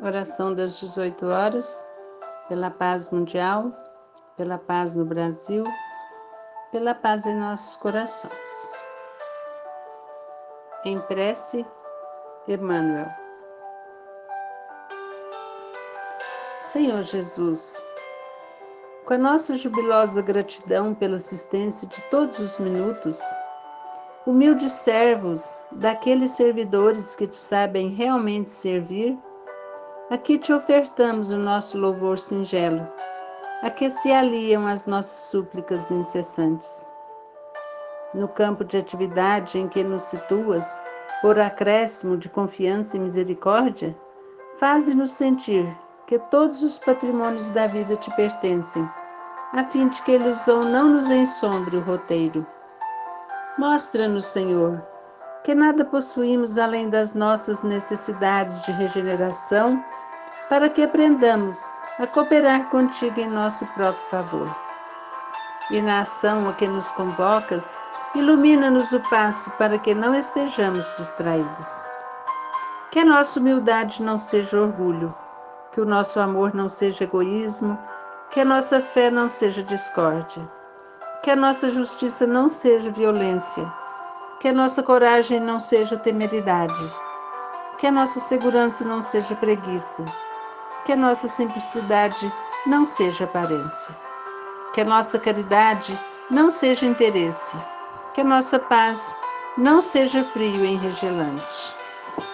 Oração das 18 horas, pela paz mundial, pela paz no Brasil, pela paz em nossos corações. Em prece, Emmanuel. Senhor Jesus, com a nossa jubilosa gratidão pela assistência de todos os minutos, humildes servos daqueles servidores que te sabem realmente servir, aqui te ofertamos o nosso louvor singelo, a que se aliam as nossas súplicas incessantes. No campo de atividade em que nos situas, por acréscimo de confiança e misericórdia, faze-nos sentir que todos os patrimônios da vida te pertencem, a fim de que a ilusão não nos ensombre o roteiro. Mostra-nos, Senhor, que nada possuímos além das nossas necessidades de regeneração, para que aprendamos a cooperar contigo em nosso próprio favor. E na ação a que nos convocas, ilumina-nos o passo para que não estejamos distraídos. Que a nossa humildade não seja orgulho, que o nosso amor não seja egoísmo, que a nossa fé não seja discórdia, que a nossa justiça não seja violência, que a nossa coragem não seja temeridade, que a nossa segurança não seja preguiça, que a nossa simplicidade não seja aparência, que a nossa caridade não seja interesse, que a nossa paz não seja frio e enregelante,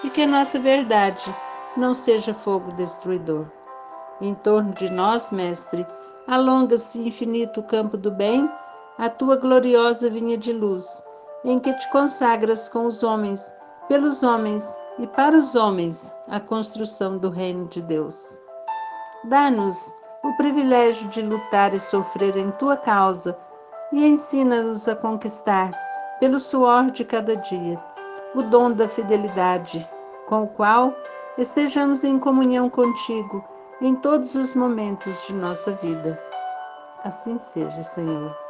e que a nossa verdade não seja fogo destruidor. Em torno de nós, Mestre, alonga-se infinito campo do bem, a tua gloriosa vinha de luz, em que te consagras com os homens, pelos homens e para os homens a construção do reino de Deus. Dá-nos o privilégio de lutar e sofrer em tua causa e ensina-nos a conquistar, pelo suor de cada dia, o dom da fidelidade, com o qual estejamos em comunhão contigo em todos os momentos de nossa vida. Assim seja, Senhor.